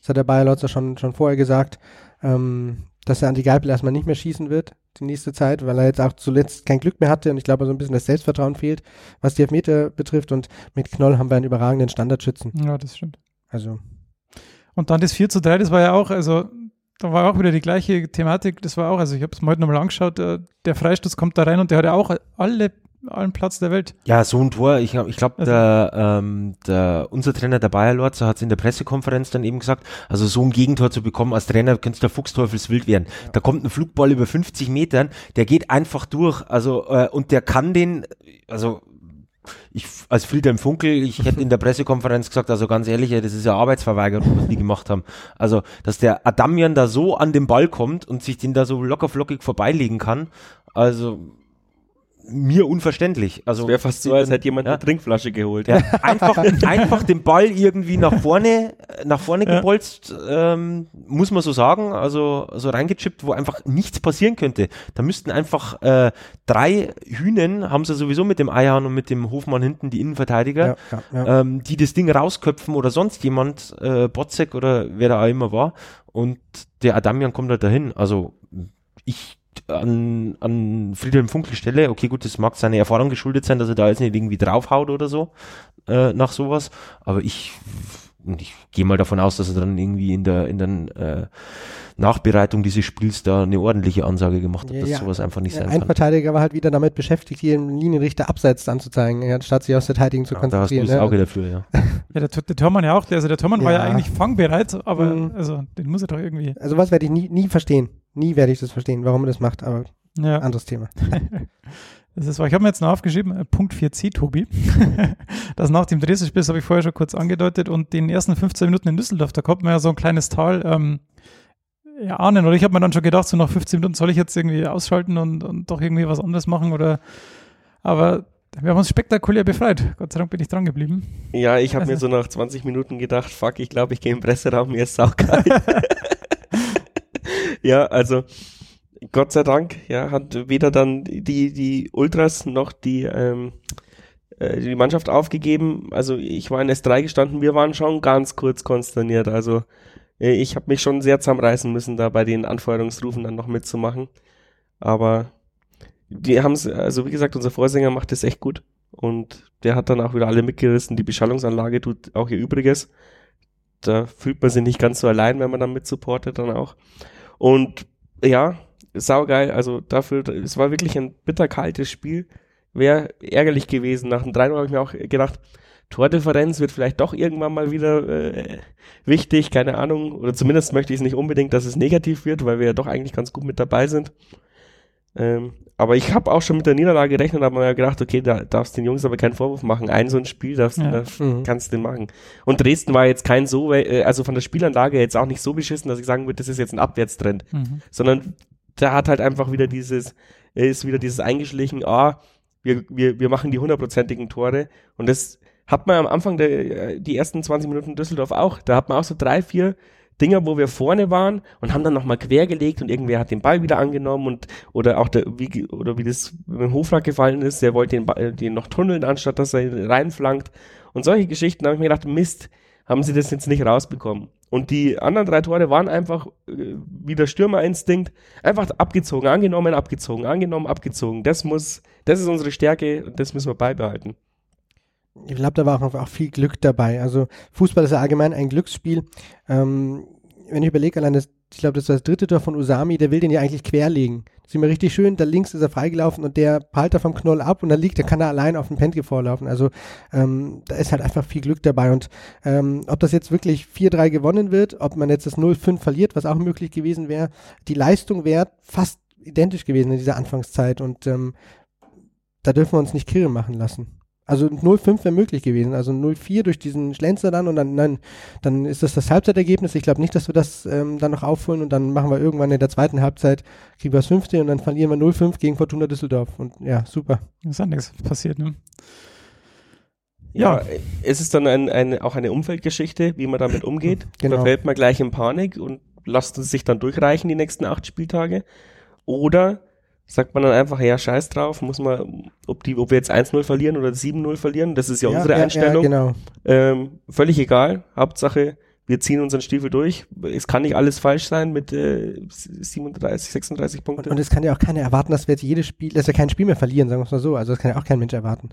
Das hat der Bayer Lotzer schon, schon vorher gesagt, ähm, dass er Anti Geipel erstmal nicht mehr schießen wird, die nächste Zeit, weil er jetzt auch zuletzt kein Glück mehr hatte und ich glaube, so ein bisschen das Selbstvertrauen fehlt, was die Elfmeter betrifft und mit Knoll haben wir einen überragenden Standardschützen. ja, das stimmt. Also, Und dann das 4 zu 3, das war ja auch, also da war auch wieder die gleiche Thematik, das war auch, also ich habe es mir heute nochmal angeschaut, äh, der Freistoß kommt da rein und der hat ja auch alle, allen Platz der Welt. Ja, so ein Tor, ich, ich glaube, Also- der, ähm, der, unser Trainer, der Bayer Lorz, hat es in der Pressekonferenz dann eben gesagt, also so ein Gegentor zu bekommen als Trainer, könntest der Fuchsteufelswild werden. Da kommt ein Flugball über 50 Metern, der geht einfach durch, also, äh, und der kann den, also, ich, als Friedhelm Funkel, ich hätte in der Pressekonferenz gesagt, also ganz ehrlich, das ist ja Arbeitsverweigerung, was die gemacht haben. Also, dass der Adamian da so an den Ball kommt und sich den da so locker flockig vorbeilegen kann, also, mir unverständlich. Also, Wäre fast so, als hätte jemand Ja. eine Trinkflasche geholt. ja, einfach, einfach den Ball irgendwie nach vorne, nach vorne Ja. gebolzt, ähm, muss man so sagen, also so reingechippt, wo einfach nichts passieren könnte. Da müssten einfach äh, drei Hühnen, haben sie sowieso mit dem Eihahn und mit dem Hofmann hinten, die Innenverteidiger, ja, ja, ja. ähm, die das Ding rausköpfen oder sonst jemand, äh, Botzek oder wer da auch immer war. Und der Adamian kommt halt dahin. Also ich an, an Friedhelm Funkel Stelle, okay gut, das mag seine Erfahrung geschuldet sein, dass er da jetzt nicht irgendwie draufhaut oder so, äh, nach sowas. Aber ich ich gehe mal davon aus, dass er dann irgendwie in der, in der äh, Nachbereitung dieses Spiels da eine ordentliche Ansage gemacht hat, Ja, dass ja. sowas einfach nicht sein Ein kann. Verteidiger war halt wieder damit beschäftigt, hier im Linienrichter abseits anzuzeigen, anstatt sich aufs Verteidigen zu Ja, da hast du konzentrieren. das ne? Auge dafür, ja. Ja, der, der Tormann ja auch. Der, also der Tormann war ja Ja. eigentlich fangbereit, aber Mhm. also den muss er doch irgendwie. Also was werde ich nie, nie verstehen. Nie werde ich das verstehen, warum er das macht, aber Ja, anderes Thema. das ist wahr. Ich habe mir jetzt noch aufgeschrieben, äh, Punkt 4c, Tobi. das nach dem Dresden-Spiel, das habe ich vorher schon kurz angedeutet. Und den ersten 15 Minuten in Düsseldorf, da kommt man ja so ein kleines Tal ähm, ja, ahnen. Oder ich habe mir dann schon gedacht, so nach 15 Minuten soll ich jetzt irgendwie ausschalten und, und doch irgendwie was anderes machen. Oder aber wir haben uns spektakulär befreit. Gott sei Dank bin ich dran geblieben. Ja, ich habe Also- mir so nach 20 Minuten gedacht, fuck, ich glaube, ich gehe im Presseraum, mir ist saukalt. ja, also Gott sei Dank, ja, hat weder dann die, die Ultras noch die, ähm, äh, die Mannschaft aufgegeben. Also ich war in S3 gestanden, wir waren schon ganz kurz konsterniert. Also äh, ich habe mich schon sehr zusammenreißen müssen, da bei den Anfeuerungsrufen dann noch mitzumachen. Aber die haben es, also wie gesagt, unser Vorsänger macht es echt gut. Und der hat dann auch wieder alle mitgerissen. Die Beschallungsanlage tut auch ihr Übriges. Da fühlt man sich nicht ganz so allein, wenn man dann mit supportet dann auch. Und ja, saugeil. Also dafür, es war wirklich ein bitterkaltes Spiel. Wäre ärgerlich gewesen. Nach dem 3 habe ich mir auch gedacht, Tordifferenz wird vielleicht doch irgendwann mal wieder äh, wichtig, keine Ahnung. Oder zumindest möchte ich es nicht unbedingt, dass es negativ wird, weil wir ja doch eigentlich ganz gut mit dabei sind. Ähm, aber ich habe auch schon mit der Niederlage gerechnet, habe mir ja gedacht, okay, da darfst den Jungs aber keinen Vorwurf machen. Ein so ein Spiel darfst, Ja. da Mhm. kannst du den machen. Und Dresden war jetzt kein so, äh, also von der Spielanlage jetzt auch nicht so beschissen, dass ich sagen würde, das ist jetzt ein Abwärtstrend, Mhm. sondern da hat halt einfach wieder dieses, er ist wieder dieses eingeschlichen, ah, wir, wir, wir machen die hundertprozentigen Tore und das hat man am Anfang der, äh, die ersten 20 Minuten in Düsseldorf auch, da hat man auch so drei, vier Dinger, wo wir vorne waren und haben dann nochmal quergelegt und irgendwer hat den Ball wieder angenommen und oder auch der, wie, oder wie das mit dem Hoflag gefallen ist, der wollte den, Ball- den noch tunneln, anstatt dass er reinflankt. Und solche Geschichten habe ich mir gedacht, Mist, haben sie das jetzt nicht rausbekommen. Und die anderen drei Tore waren einfach äh, wie der Stürmerinstinkt, einfach abgezogen, angenommen, abgezogen, angenommen, abgezogen. Das muss, das ist unsere Stärke und das müssen wir beibehalten. Ich glaube, da war auch, auch viel Glück dabei. Also Fußball ist ja allgemein ein Glücksspiel. Ähm, wenn ich überlege, allein das, ich glaube, das war das dritte Tor von Usami, der will den ja eigentlich querlegen. Das ist immer richtig schön, da links ist er freigelaufen und der prallt da vom Knoll ab und dann liegt, da kann er allein auf den Pentke vorlaufen. Also ähm, da ist halt einfach viel Glück dabei und ähm, ob das jetzt wirklich 4-3 gewonnen wird, ob man jetzt das 0-5 verliert, was auch möglich gewesen wäre, die Leistung wäre fast identisch gewesen in dieser Anfangszeit und ähm, da dürfen wir uns nicht kirre machen lassen. Also 0,5 wäre möglich gewesen. Also 0,4 durch diesen Schlenzer dann und dann, nein, dann ist das das Halbzeitergebnis. Ich glaube nicht, dass wir das ähm, dann noch aufholen und dann machen wir irgendwann in der zweiten Halbzeit, kriegen wir das 15 und dann verlieren wir 0,5 gegen Fortuna Düsseldorf. Und ja, super. Ist ja nichts passiert, ne? Ja, Ja. es ist dann ein, eine, auch eine Umfeldgeschichte, wie man damit umgeht. Genau. Verfällt man gleich in Panik und lasst es sich dann durchreichen die nächsten acht Spieltage. Oder sagt man dann einfach, ja, scheiß drauf, muss man, ob, die, ob wir jetzt 1-0 verlieren oder 7-0 verlieren, das ist ja, unsere Einstellung. Ja, genau. ähm, völlig egal. Hauptsache, wir ziehen unseren Stiefel durch. Es kann nicht alles falsch sein mit äh, 37, 36 Und, Punkte. und es kann ja auch keiner erwarten, dass wir jetzt jedes Spiel, dass wir kein Spiel mehr verlieren, sagen wir es mal so. Also das kann ja auch kein Mensch erwarten.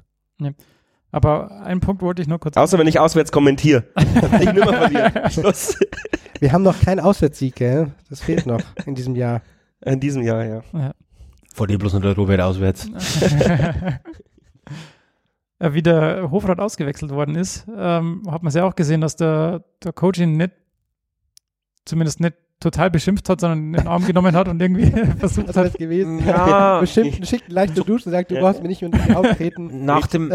Aber einen Punkt wollte ich nur kurz. Außer wenn ich auswärts kommentiere. ich nimmer verlieren. Schluss. Wir haben noch keinen Auswärtssieg, gell? Das fehlt noch in diesem Jahr. In diesem Jahr, ja. Vor dir bloß nur der Robert auswärts. Ja, wie der Hofrat ausgewechselt worden ist, ähm, hat man es ja auch gesehen, dass der, der Coach ihn nicht, zumindest nicht total beschimpft hat, sondern in den Arm genommen hat und irgendwie versucht Was wäre hat. das gewesen? Ja. Bestimmt schickt einen leichten Dusch und sagt, du brauchst mir nicht unter die Augen treten. Nach dem,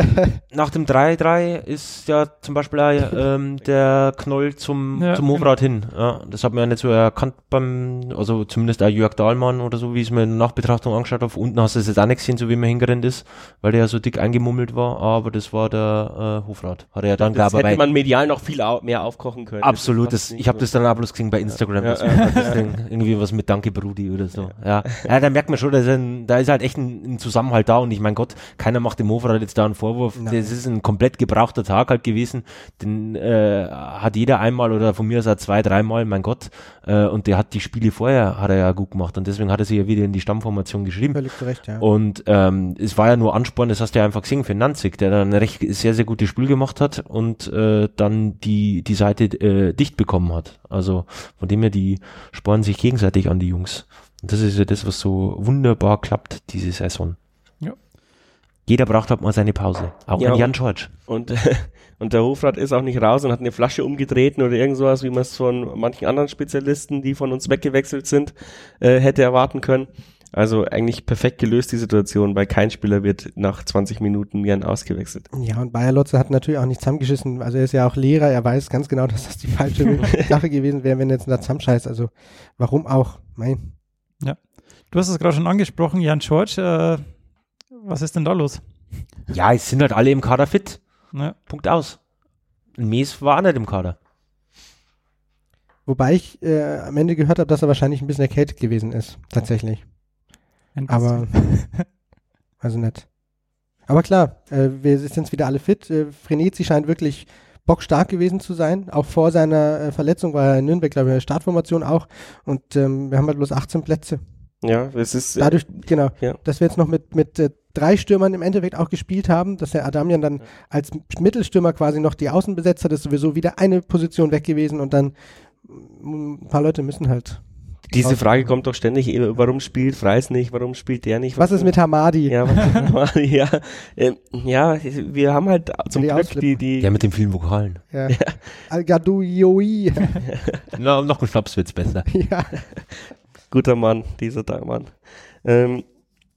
nach dem 3-3 ist ja zum Beispiel auch, ähm, der Knoll zum, Ja, zum Hofrat hin. Ja, das hat man ja nicht so erkannt beim, also zumindest auch Jörg Dahlmann oder so, wie ich es mir in der Nachbetrachtung angeschaut habe. Unten hast du es jetzt auch nicht gesehen, so wie man hingerannt ist, weil der ja so dick eingemummelt war, aber das war der äh, Hofrat. Hat er ja dann, Das glaube ich, hätte bei- man medial noch viel au mehr aufkochen können. Absolut, Das das, ich habe das dann auch bloß gesehen bei Instagram, Ja, irgendwie was mit Danke Brudi oder so. Ja, ja da merkt man schon, dass ein, da ist halt echt ein, ein Zusammenhalt da und ich mein Gott, keiner macht dem Mofarad jetzt da einen Vorwurf. Nein. Das ist ein komplett gebrauchter Tag halt gewesen. Den äh, hat jeder einmal oder von mir aus auch zwei, dreimal, mein Gott. Äh, und der hat die Spiele vorher hat er ja gut gemacht und deswegen hat er sich ja wieder in die Stammformation geschrieben. Völlig zu Recht, ja. Und ähm, es war ja nur Ansporn, das hast du ja einfach gesehen für Nanzig, der dann ein recht sehr, sehr gutes Spiel gemacht hat und äh, dann die, die Seite äh, dicht bekommen hat. Also von dem her, die spornen sich gegenseitig an die Jungs. Und das ist ja das, was so wunderbar klappt, diese Saison. Ja. Jeder braucht halt mal seine Pause. Auch Ja, Jan George. Und, und der Hofrat ist auch nicht raus und hat eine Flasche umgetreten oder irgend sowas, wie man es von manchen anderen Spezialisten, die von uns weggewechselt sind, äh, hätte erwarten können. Also eigentlich perfekt gelöst die Situation, weil kein Spieler wird nach 20 Minuten gern ausgewechselt. Ja, und Bayer Lotze hat natürlich auch nicht zusammengeschissen. Also er ist ja auch Lehrer, er weiß ganz genau, dass das die falsche Sache gewesen wäre, wenn er jetzt da zusammenscheißt. Also warum auch? Mein. Du hast es gerade schon angesprochen, Jan George. Äh, was ist denn da los? Ja, es sind halt alle im Kader fit. Ja. Punkt aus. Mies war auch nicht im Kader. Wobei ich äh, am Ende gehört habe, dass er wahrscheinlich ein bisschen erkältet gewesen ist. Tatsächlich. Aber, also nett. Aber klar, äh, wir sind jetzt wieder alle fit. Äh, Frenetzi scheint wirklich bockstark gewesen zu sein. Auch vor seiner äh, Verletzung war er in Nürnberg, glaube ich, in der Startformation auch. Und ähm, wir haben halt bloß 18 Plätze. Ja, es ist äh, Dadurch, genau, Ja. dass wir jetzt noch mit, mit äh, drei Stürmern im Endeffekt auch gespielt haben, dass der Adamian dann als Mittelstürmer quasi noch die Außen besetzt hat, ist sowieso wieder eine Position weg gewesen und dann ein paar Leute müssen halt. Diese Frage kommt doch ständig, eh, warum spielt Freis nicht, warum spielt der nicht? Was ist mit Hamadi? ja, was, ja, ähm, ja, wir haben halt zum Die Glück Ausflippen. die, die, Der mit den vielen Vokalen. Ja. Al-Gadoui. Na, noch ein Schnaps wird's besser. ja. guter Mann, dieser Mann. Ähm,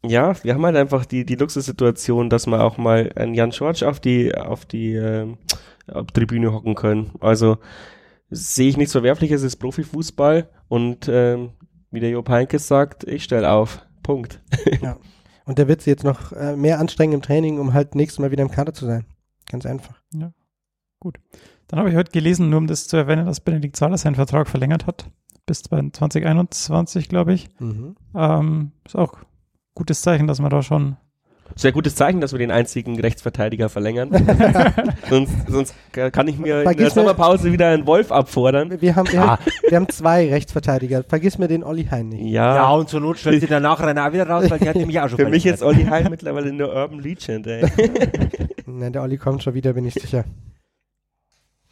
ja, wir haben halt einfach die, die Luxussituation, dass wir auch mal einen Jan George auf die, auf die ähm, auf Tribüne hocken können. Also sehe ich nichts Verwerfliches, es ist Profifußball und ähm, wie der Job Heinkes sagt, ich stell auf. Punkt. Und der wird sich jetzt noch äh, mehr anstrengen im Training, um halt nächstes Mal wieder im Kader zu sein. Ganz einfach. Dann habe ich heute gelesen, nur um das zu erwähnen, dass Benedikt Zahler seinen Vertrag verlängert hat. Bis 2021, glaube ich. Ähm, ist auch gutes Zeichen, dass man da schon. Sehr gutes Zeichen, dass wir den einzigen Rechtsverteidiger verlängern. sonst, sonst kann ich mir in der Vergiss Sommerpause wieder einen Wolf abfordern. Wir haben, wir, Ah. haben, wir haben zwei Rechtsverteidiger. Vergiss mir den Olli Hein nicht. Ja, und zur Not stellt sie danach Renner auch wieder raus, weil die hat nämlich auch schon für mich ist Olli Hein mittlerweile eine Urban Legend, ey. Nein, der Olli kommt schon wieder, bin ich sicher.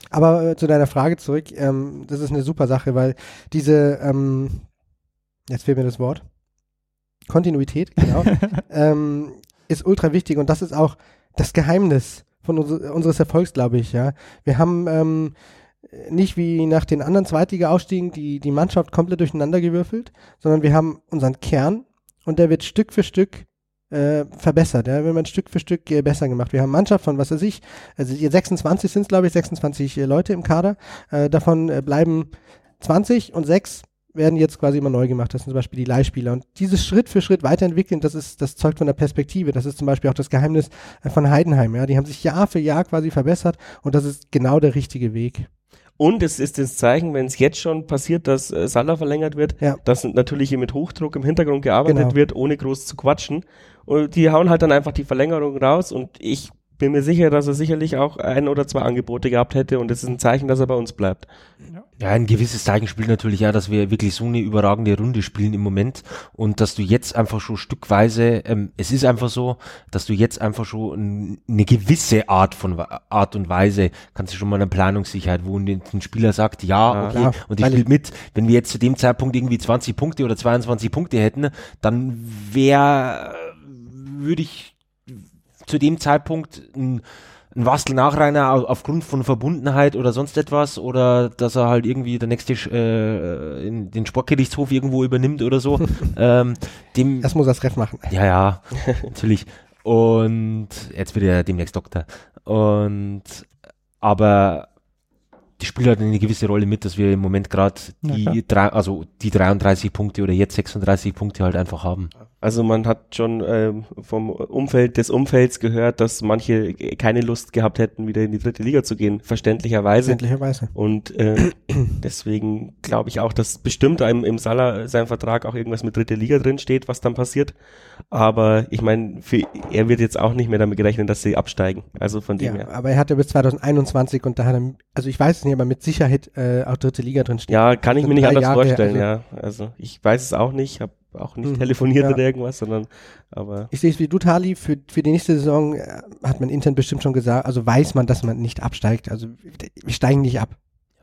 Aber äh, zu deiner Frage zurück, ähm, das ist eine super Sache, weil diese, ähm, jetzt fehlt mir das Wort, Kontinuität, genau, ähm, ist ultra wichtig und das ist auch das Geheimnis von uns, unseres Erfolgs, glaube ich, ja. Wir haben ähm, nicht wie nach den anderen Zweitliga-Ausstiegen die, die Mannschaft komplett durcheinander gewürfelt, sondern wir haben unseren Kern und der wird Stück für Stück äh, verbessert. Ja? Wir haben Stück für Stück äh, besser gemacht. Wir haben Mannschaft von, was weiß ich, also hier 26 sind es, glaube ich, 26 äh, Leute im Kader. Äh, davon äh, bleiben 20 und 6 werden jetzt quasi immer neu gemacht. Das sind zum Beispiel die Leihspieler. Und dieses Schritt für Schritt weiterentwickeln, das ist, das zeugt von der Perspektive. Das ist zum Beispiel auch das Geheimnis äh, von Heidenheim. Ja? Die haben sich Jahr für Jahr quasi verbessert und das ist genau der richtige Weg. Und es ist das Zeichen, wenn es jetzt schon passiert, dass äh, Salah verlängert wird, Ja. dass natürlich hier mit Hochdruck im Hintergrund gearbeitet Genau. wird, ohne groß zu quatschen. Und die hauen halt dann einfach die Verlängerung raus und ich bin mir sicher, dass er sicherlich auch ein oder zwei Angebote gehabt hätte und es ist ein Zeichen, dass er bei uns bleibt. Ja, ein gewisses Zeichen spielt natürlich auch, dass wir wirklich so eine überragende Runde spielen im Moment und dass du jetzt einfach schon stückweise, ähm, es ist einfach so, dass du jetzt einfach schon ein, eine gewisse Art von Art und Weise, kannst du schon mal eine Planungssicherheit, wo ein, Spieler sagt, ja, Ja, okay, klar. und ich spiele mit, wenn wir jetzt zu dem Zeitpunkt irgendwie 20 Punkte oder 22 Punkte hätten, dann wäre, würde ich zu dem Zeitpunkt ein, ein Wastel Nachreiner au- aufgrund von Verbundenheit oder sonst etwas oder dass er halt irgendwie der nächste äh, in den Sportgerichtshof irgendwo übernimmt oder so. ähm, dem, Das muss das Ref machen. ja, ja, natürlich. Und jetzt wird er demnächst Doktor. Und aber die spielt halt eine gewisse Rolle mit, dass wir im Moment gerade die drei, also die 33 Punkte oder jetzt 36 Punkte halt einfach haben. Also man hat schon ähm, vom Umfeld des Umfelds gehört, dass manche keine Lust gehabt hätten, wieder in die dritte Liga zu gehen, verständlicherweise. Verständlicherweise. Und äh, deswegen glaube ich auch, dass bestimmt im, im Salah sein Vertrag auch irgendwas mit dritte Liga drin steht, was dann passiert. Aber ich meine, er wird jetzt auch nicht mehr damit gerechnet, dass sie absteigen. Also von dem Ja, her. aber er hat ja bis 2021 und da hat er, also ich weiß es nicht, aber mit Sicherheit äh, auch dritte Liga drin stehen. Ja, kann ich mir nicht anders Jahre, vorstellen, also- ja. Also ich weiß es auch nicht, habe auch nicht Mhm, telefoniert ja. oder irgendwas, sondern aber Ich sehe es wie du, Tali, für, für die nächste Saison äh, hat man intern bestimmt schon gesagt, also weiß man, dass man nicht absteigt. Also wir steigen nicht ab.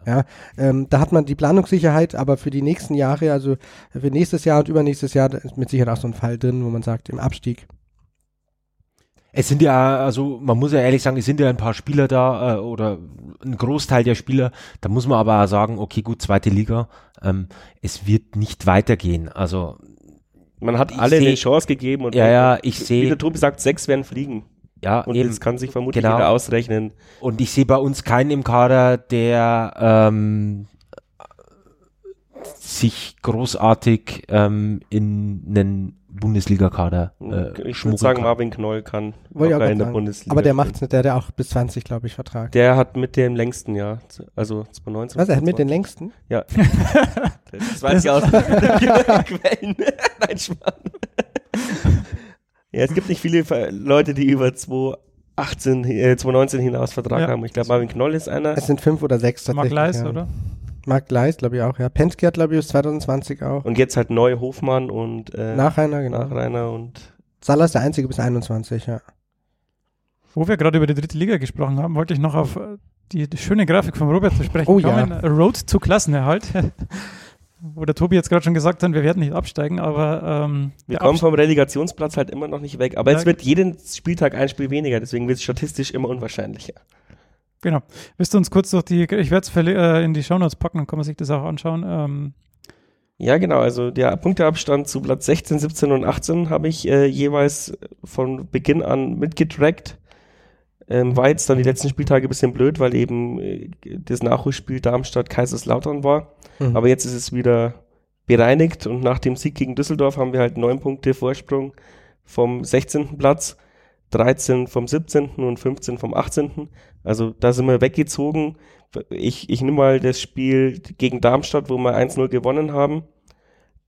Ja, ähm, da hat man die Planungssicherheit, aber für die nächsten Jahre, also für nächstes Jahr und übernächstes Jahr, da ist mit Sicherheit auch so ein Fall drin, wo man sagt, im Abstieg. Es sind ja, also man muss ja ehrlich sagen, es sind ja ein paar Spieler da äh, oder ein Großteil der Spieler. Da muss man aber auch sagen, okay, gut, zweite Liga, ähm, es wird nicht weitergehen. Also man hat Ich alle eine Chance gegeben und Ja, ja, ich wie seh- der Tobi sagt, sechs werden fliegen. ja, Und eben. das kann sich vermutlich Genau. jeder ausrechnen. Und ich sehe bei uns keinen im Kader, der ähm, sich großartig ähm, in einen Bundesliga-Kader äh, ich würde schmuggeln sagen, kann. Marvin Knoll kann Wollte auch in der. Bundesliga. Aber der macht's nicht, der hat ja auch bis 20, glaube ich, Vertrag. Der hat mit dem längsten Jahr, also 2019. Was, er hat mit den längsten? Ja. Das weiß ich aus Quellen. Nein, Schmarrn. Ja, es gibt nicht viele Leute, die über 2018, äh, 2019 hinaus Vertrag Ja. haben. Ich glaube, Marvin Knoll ist einer. Es sind fünf oder sechs tatsächlich. Mark Leis, ja. oder? Mark Leis, glaube ich auch, ja. Penske hat, glaube ich, bis 2020 auch. Und jetzt halt neu Hofmann und äh, Nachreiner, genau. Nachreiner und Salah ist der einzige bis 21, ja. Wo wir gerade über die dritte Liga gesprochen haben, wollte ich noch auf äh, die, die schöne Grafik von Robert zu sprechen Oh ja. kommen. Road zu Klassenerhalt. Wo der Tobi jetzt gerade schon gesagt hat, wir werden nicht absteigen, aber ähm, wir kommen Abst- vom Relegationsplatz halt immer noch nicht weg. Aber Ja. jetzt wird jeden Spieltag ein Spiel weniger, deswegen wird es statistisch immer unwahrscheinlicher. Genau. Willst du uns kurz durch die, ich werde es äh, in die Shownotes packen, dann kann man sich das auch anschauen. Ähm, Ja, genau. Also der Punkteabstand zu Platz 16, 17 und 18 habe ich äh, jeweils von Beginn an mitgetrackt. Ähm, war jetzt dann die letzten Spieltage ein bisschen blöd, weil eben äh, das Nachholspiel Darmstadt-Kaiserslautern war. Mhm. Aber jetzt ist es wieder bereinigt und nach dem Sieg gegen Düsseldorf haben wir halt neun Punkte Vorsprung vom 16. Platz, 13 vom 17. und 15 vom 18. Also da sind wir weggezogen. Ich, ich nehme mal das Spiel gegen Darmstadt, wo wir 1-0 gewonnen haben.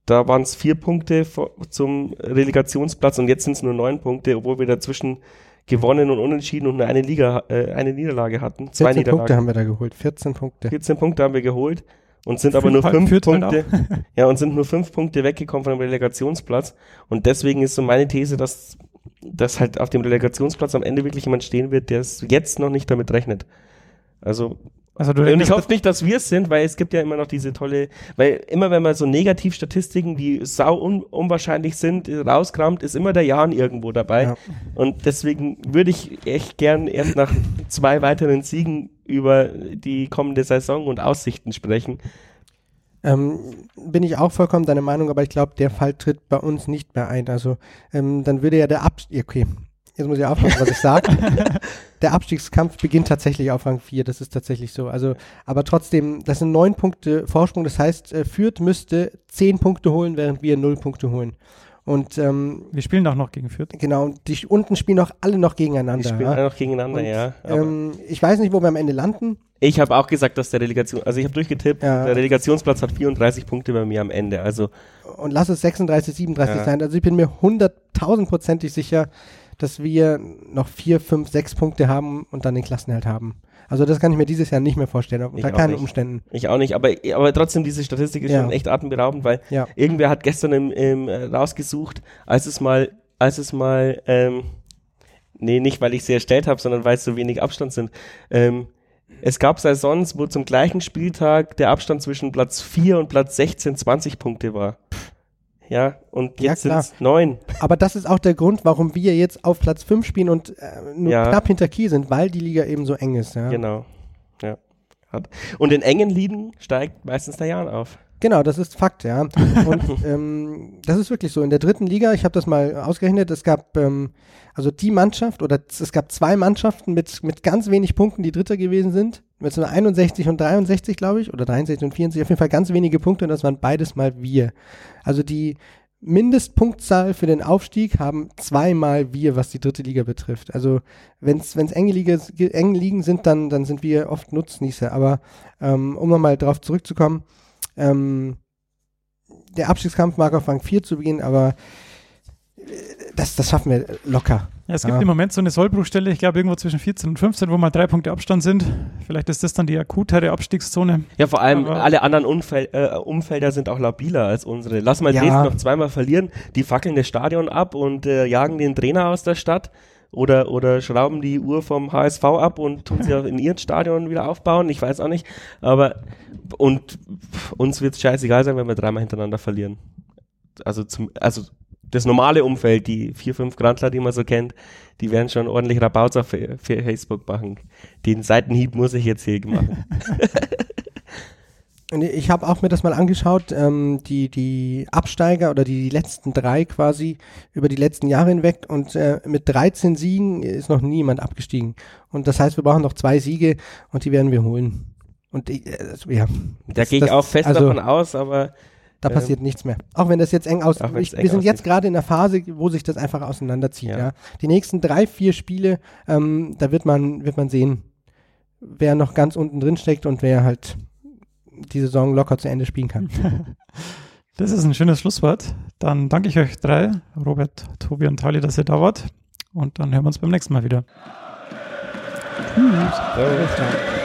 Da waren es vier Punkte zum Relegationsplatz und jetzt sind es nur neun Punkte, obwohl wir dazwischen gewonnen und unentschieden und nur eine Liga, äh, eine Niederlage hatten. Zwei 14 Niederlagen. Punkte haben wir da geholt. 14 Punkte. 14 Punkte haben wir geholt und sind aber nur fünf Punkte, ja, und sind nur fünf Punkte weggekommen von dem Relegationsplatz. Und deswegen ist so meine These, dass, dass halt auf dem Relegationsplatz am Ende wirklich jemand stehen wird, der es jetzt noch nicht damit rechnet. Also, also du und ich hoffe nicht, dass wir es sind, weil es gibt ja immer noch diese tolle, weil immer wenn man so Negativstatistiken, die sau un unwahrscheinlich sind, rauskramt, ist immer der Jan irgendwo dabei. Ja. Und deswegen würde ich echt gern erst nach zwei weiteren Siegen über die kommende Saison und Aussichten sprechen. Ähm, bin ich auch vollkommen deiner Meinung, aber ich glaube, der Fall tritt bei uns nicht mehr ein. Also ähm, dann würde ja der Abstieg, okay, jetzt muss ich aufpassen, was ich sage. der Abstiegskampf beginnt tatsächlich auf Rang 4, das ist tatsächlich so. Also, aber trotzdem, das sind neun Punkte Vorsprung, das heißt, äh, Fürth müsste zehn Punkte holen, während wir null Punkte holen. Und ähm, wir spielen auch noch gegen Fürth. genau, die unten spielen auch alle noch Die gegeneinander. spielen ja. alle noch gegeneinander, Und, ja. Aber Ähm, ich weiß nicht, wo wir am Ende landen. Ich habe auch gesagt, dass der Relegation, also ich habe durchgetippt, Ja. der Relegationsplatz hat 34 Punkte bei mir am Ende. Also und lass es 36, 37 Ja. sein. Also ich bin mir hunderttausendprozentig sicher, dass wir noch vier, fünf, sechs Punkte haben und dann den Klassenerhalt haben. Also das kann ich mir dieses Jahr nicht mehr vorstellen, Ich unter keinen nicht. Umständen. ich auch nicht, aber, aber trotzdem, diese Statistik ist Ja. schon echt atemberaubend, weil Ja. irgendwer hat gestern im, im, äh, rausgesucht, als es mal, als es mal, ähm, nee, nicht weil ich sie erstellt habe, sondern weil es so wenig Abstand sind. Ähm, es gab Saisons, wo zum gleichen Spieltag der Abstand zwischen Platz 4 und Platz 16 20 Punkte war. Ja, und Ja, jetzt sind klar. es neun. Aber das ist auch der Grund, warum wir jetzt auf Platz 5 spielen und äh, nur Ja. knapp hinter Kiel sind, weil die Liga eben so eng ist. Ja. Genau. Ja. Und in engen Ligen steigt meistens der Jan auf. Genau, das ist Fakt, ja. Und ähm, das ist wirklich so. In der dritten Liga, ich habe das mal ausgerechnet, es gab ähm, also die Mannschaft oder es gab zwei Mannschaften mit, mit ganz wenig Punkten, die Dritter gewesen sind. Mit so 61 und 63, glaube ich, oder 63 und 64, auf jeden Fall ganz wenige Punkte und das waren beides mal wir. Also die Mindestpunktzahl für den Aufstieg haben zweimal wir, was die dritte Liga betrifft. Also wenn es enge, Liga, enge Ligen sind, dann, dann sind wir oft Nutznießer. Aber ähm, um nochmal darauf zurückzukommen, ähm, der Abstiegskampf mag auf Rang 4 zu beginnen, aber äh, das, das schaffen wir locker. Ja, es gibt ja. im Moment so eine Sollbruchstelle, ich glaube irgendwo zwischen 14 und 15, wo mal drei Punkte Abstand sind. Vielleicht ist das dann die akutere Abstiegszone. Ja, vor allem Aber alle anderen Umfel äh, Umfelder sind auch labiler als unsere. Lass mal ja. Dresden noch zweimal verlieren, die fackeln das Stadion ab und äh, jagen den Trainer aus der Stadt. Oder, oder schrauben die Uhr vom HSV ab und tun sie in ihrem Stadion wieder aufbauen. Ich weiß auch nicht. Aber und uns wird es scheißegal sein, wenn wir dreimal hintereinander verlieren. Also zum, also das normale Umfeld, die vier, fünf Grandler, die man so kennt, die werden schon ordentlich Rabauts auf Facebook machen. Den Seitenhieb muss ich jetzt hier machen. ich habe auch mir das mal angeschaut, ähm, die, die Absteiger oder die, die letzten drei quasi über die letzten Jahre hinweg und äh, mit 13 Siegen ist noch niemand abgestiegen. Und das heißt, wir brauchen noch zwei Siege und die werden wir holen. Und äh, ja. Da gehe ich auch fest also, davon aus, aber da ähm, passiert nichts mehr. Auch wenn das jetzt eng aussieht. Wir sind jetzt gerade in der Phase, wo sich das einfach auseinanderzieht. Ja. ja. Die nächsten drei, vier Spiele, ähm, da wird man, wird man sehen, wer noch ganz unten drin steckt und wer halt die Saison locker zu Ende spielen kann. Das ist ein schönes Schlusswort. Dann danke ich euch drei, Robert, Tobi und Tali, dass ihr da wart. Und dann hören wir uns beim nächsten Mal wieder. Tschüss.